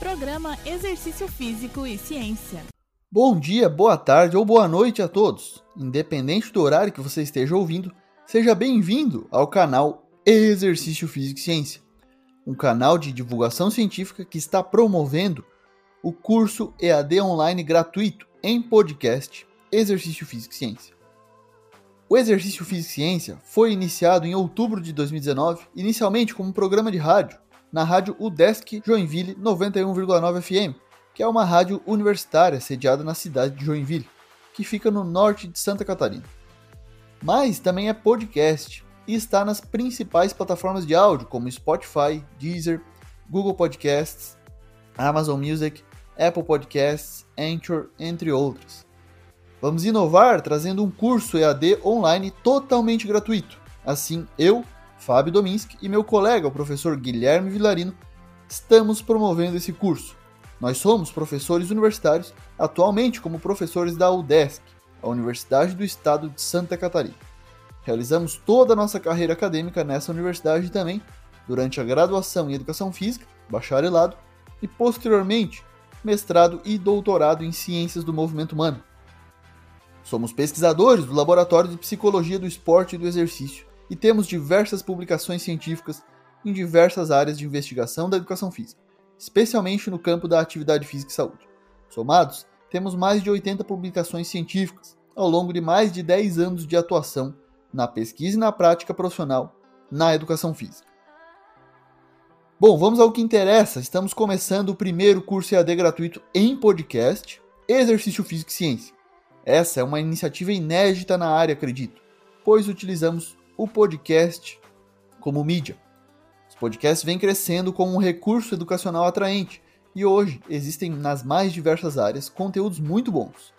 Programa Exercício Físico e Ciência. Bom dia, boa tarde ou boa noite a todos. Independente do horário que você esteja ouvindo, seja bem-vindo ao canal Exercício Físico e Ciência, um canal de divulgação científica que está promovendo o curso EAD online gratuito em podcast Exercício Físico e Ciência. O Exercício Físico e Ciência foi iniciado em outubro de 2019, inicialmente como um programa de rádio, na rádio UDESC Joinville 91,9 FM, que é uma rádio universitária sediada na cidade de Joinville, que fica no norte de Santa Catarina. Mas também é podcast e está nas principais plataformas de áudio como Spotify, Deezer, Google Podcasts, Amazon Music, Apple Podcasts, Anchor, entre outras. Vamos inovar trazendo um curso EAD online totalmente gratuito. Assim, eu, Fábio Dominski e meu colega, o professor Guilherme Vilarino, estamos promovendo esse curso. Nós somos professores universitários, atualmente como professores da UDESC, a Universidade do Estado de Santa Catarina. Realizamos toda a nossa carreira acadêmica nessa universidade também, durante a graduação em Educação Física, bacharelado, e posteriormente mestrado e doutorado em Ciências do Movimento Humano. Somos pesquisadores do Laboratório de Psicologia do Esporte e do Exercício e temos diversas publicações científicas em diversas áreas de investigação da educação física, especialmente no campo da atividade física e saúde. Somados, temos mais de 80 publicações científicas ao longo de mais de 10 anos de atuação na pesquisa e na prática profissional na educação física. Bom, vamos ao que interessa. Estamos começando o primeiro curso EAD gratuito em podcast, Exercício Físico e Ciência. Essa é uma iniciativa inédita na área, acredito, pois utilizamos o podcast como mídia. Os podcasts vêm crescendo como um recurso educacional atraente e hoje existem nas mais diversas áreas conteúdos muito bons.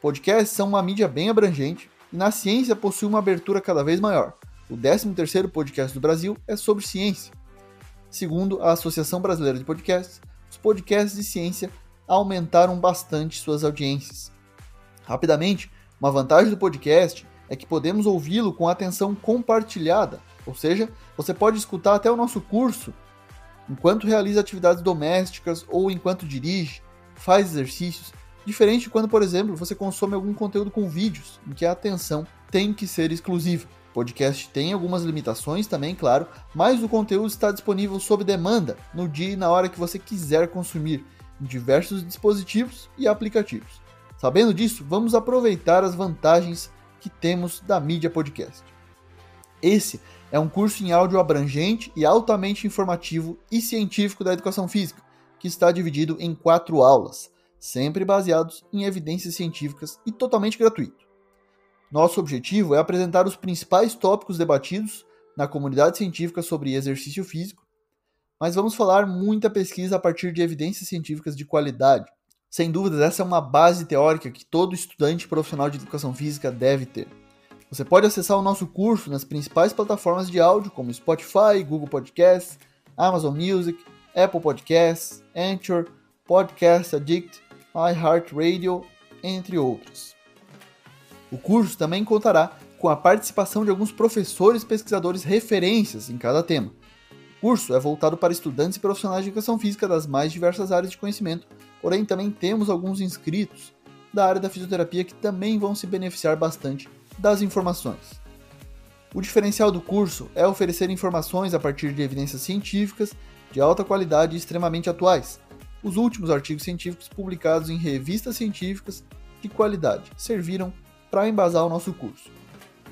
Podcasts são uma mídia bem abrangente e na ciência possui uma abertura cada vez maior. O 13º podcast do Brasil é sobre ciência. Segundo a Associação Brasileira de Podcasts, os podcasts de ciência aumentaram bastante suas audiências. Rapidamente, uma vantagem do podcast é que podemos ouvi-lo com atenção compartilhada, ou seja, você pode escutar até o nosso curso enquanto realiza atividades domésticas ou enquanto dirige, faz exercícios, diferente de quando, por exemplo, você consome algum conteúdo com vídeos, em que a atenção tem que ser exclusiva. O podcast tem algumas limitações também, claro, mas o conteúdo está disponível sob demanda, no dia e na hora que você quiser consumir, em diversos dispositivos e aplicativos. Sabendo disso, vamos aproveitar as vantagens que temos da mídia podcast. Esse é um curso em áudio abrangente e altamente informativo e científico da educação física, que está dividido em quatro aulas, sempre baseados em evidências científicas e totalmente gratuito. Nosso objetivo é apresentar os principais tópicos debatidos na comunidade científica sobre exercício físico, mas vamos falar muita pesquisa a partir de evidências científicas de qualidade, sem dúvidas, essa é uma base teórica que todo estudante profissional de educação física deve ter. Você pode acessar o nosso curso nas principais plataformas de áudio, como Spotify, Google Podcasts, Amazon Music, Apple Podcasts, Anchor, Podcast Addict, iHeartRadio, entre outros. O curso também contará com a participação de alguns professores pesquisadores referências em cada tema. Curso é voltado para estudantes e profissionais de educação física das mais diversas áreas de conhecimento Porém, também temos alguns inscritos da área da fisioterapia que também vão se beneficiar bastante das informações. O diferencial do curso é oferecer informações a partir de evidências científicas de alta qualidade e extremamente atuais. Os últimos artigos científicos publicados em revistas científicas de qualidade serviram para embasar o nosso curso.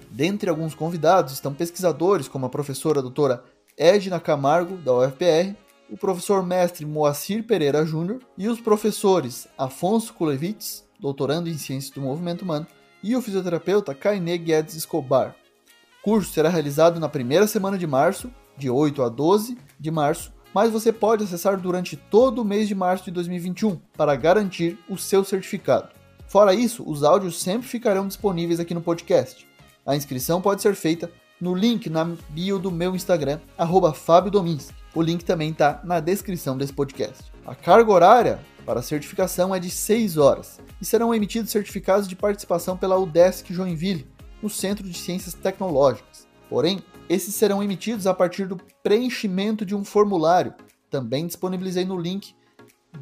Dentre alguns convidados estão pesquisadores como a professora doutora Edna Camargo, da UFPR, o professor mestre Moacir Pereira Júnior e os professores Afonso Kulevitz, doutorando em Ciências do Movimento Humano, e o fisioterapeuta Kainé Guedes Escobar. O curso será realizado na primeira semana de março, de 8 a 12 de março, mas você pode acessar durante todo o mês de março de 2021 para garantir o seu certificado. Fora isso, os áudios sempre ficarão disponíveis aqui no podcast. A inscrição pode ser feita no link na bio do meu Instagram, Fábio Domins. O link também está na descrição desse podcast. A carga horária para a certificação é de 6 horas e serão emitidos certificados de participação pela UDESC Joinville, no Centro de Ciências Tecnológicas. Porém, esses serão emitidos a partir do preenchimento de um formulário, também disponibilizei no link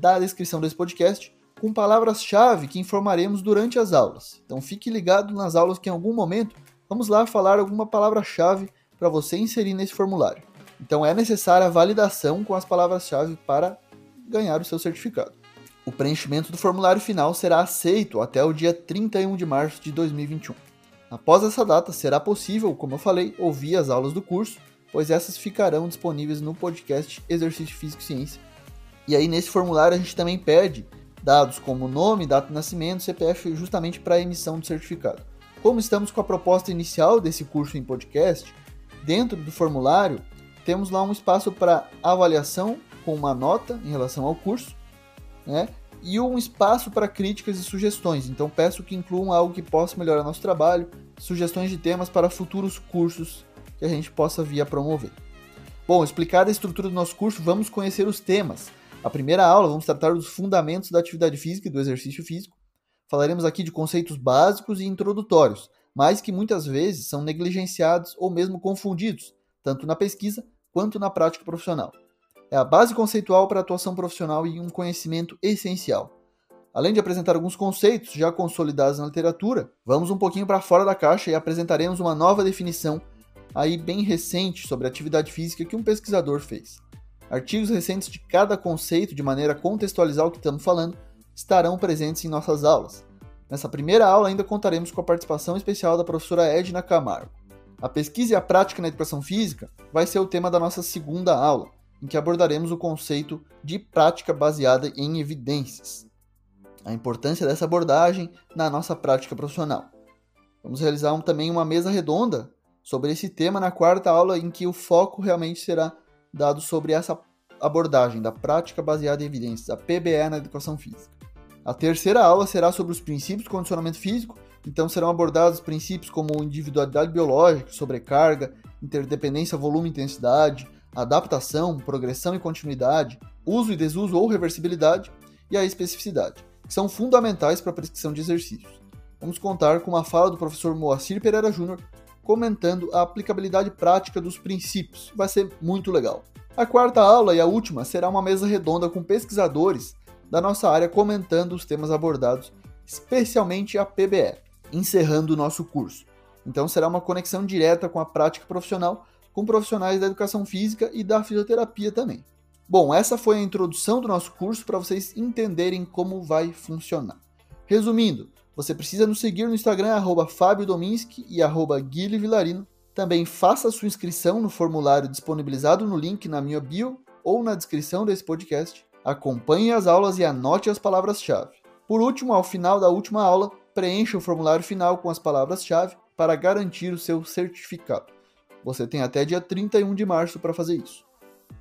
da descrição desse podcast com palavras-chave que informaremos durante as aulas. Então fique ligado nas aulas que em algum momento vamos lá falar alguma palavra-chave para você inserir nesse formulário. Então é necessária a validação com as palavras-chave para ganhar o seu certificado. O preenchimento do formulário final será aceito até o dia 31 de março de 2021. Após essa data, será possível, como eu falei, ouvir as aulas do curso, pois essas ficarão disponíveis no podcast Exercício Físico e Ciência. E aí, nesse formulário, a gente também pede dados como nome, data de nascimento, CPF, justamente para a emissão do certificado. Como estamos com a proposta inicial desse curso em podcast, dentro do formulário temos lá um espaço para avaliação com uma nota em relação ao curso, né? E um espaço para críticas e sugestões. Então peço que incluam algo que possa melhorar nosso trabalho, sugestões de temas para futuros cursos que a gente possa vir a promover. Bom, explicada a estrutura do nosso curso, vamos conhecer os temas. A primeira aula vamos tratar dos fundamentos da atividade física e do exercício físico. Falaremos aqui de conceitos básicos e introdutórios, mas que muitas vezes são negligenciados ou mesmo confundidos, tanto na pesquisa quanto na prática profissional. É a base conceitual para a atuação profissional e um conhecimento essencial. Além de apresentar alguns conceitos já consolidados na literatura, vamos um pouquinho para fora da caixa e apresentaremos uma nova definição aí bem recente sobre atividade física que um pesquisador fez. Artigos recentes de cada conceito de maneira a contextualizar o que estamos falando estarão presentes em nossas aulas. Nessa primeira aula ainda contaremos com a participação especial da professora Edna Camargo. A pesquisa e a prática na educação física vai ser o tema da nossa segunda aula, em que abordaremos o conceito de prática baseada em evidências. A importância dessa abordagem na nossa prática profissional. Vamos realizar também uma mesa redonda sobre esse tema na quarta aula, em que o foco realmente será dado sobre essa abordagem da prática baseada em evidências, a PBE na educação física. A terceira aula será sobre os princípios do condicionamento físico então serão abordados princípios como individualidade biológica, sobrecarga, interdependência volume-intensidade, adaptação, progressão e continuidade, uso e desuso ou reversibilidade e a especificidade, que são fundamentais para a prescrição de exercícios. Vamos contar com uma fala do professor Moacir Pereira Júnior comentando a aplicabilidade prática dos princípios. Vai ser muito legal. A quarta aula e a última será uma mesa redonda com pesquisadores da nossa área comentando os temas abordados, especialmente a PBE encerrando o nosso curso. Então será uma conexão direta com a prática profissional, com profissionais da educação física e da fisioterapia também. Bom, essa foi a introdução do nosso curso para vocês entenderem como vai funcionar. Resumindo, você precisa nos seguir no Instagram, arroba Fábio Dominski e arroba Guilherme Vilarino. Também faça sua inscrição no formulário disponibilizado no link na minha bio ou na descrição desse podcast. Acompanhe as aulas e anote as palavras-chave. Por último, ao final da última aula, preencha o formulário final com as palavras-chave para garantir o seu certificado. Você tem até dia 31 de março para fazer isso.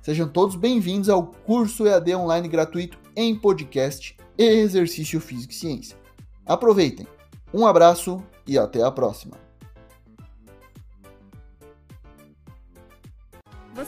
Sejam todos bem-vindos ao curso EAD online gratuito em podcast e exercício físico e ciência. Aproveitem. Um abraço e até a próxima.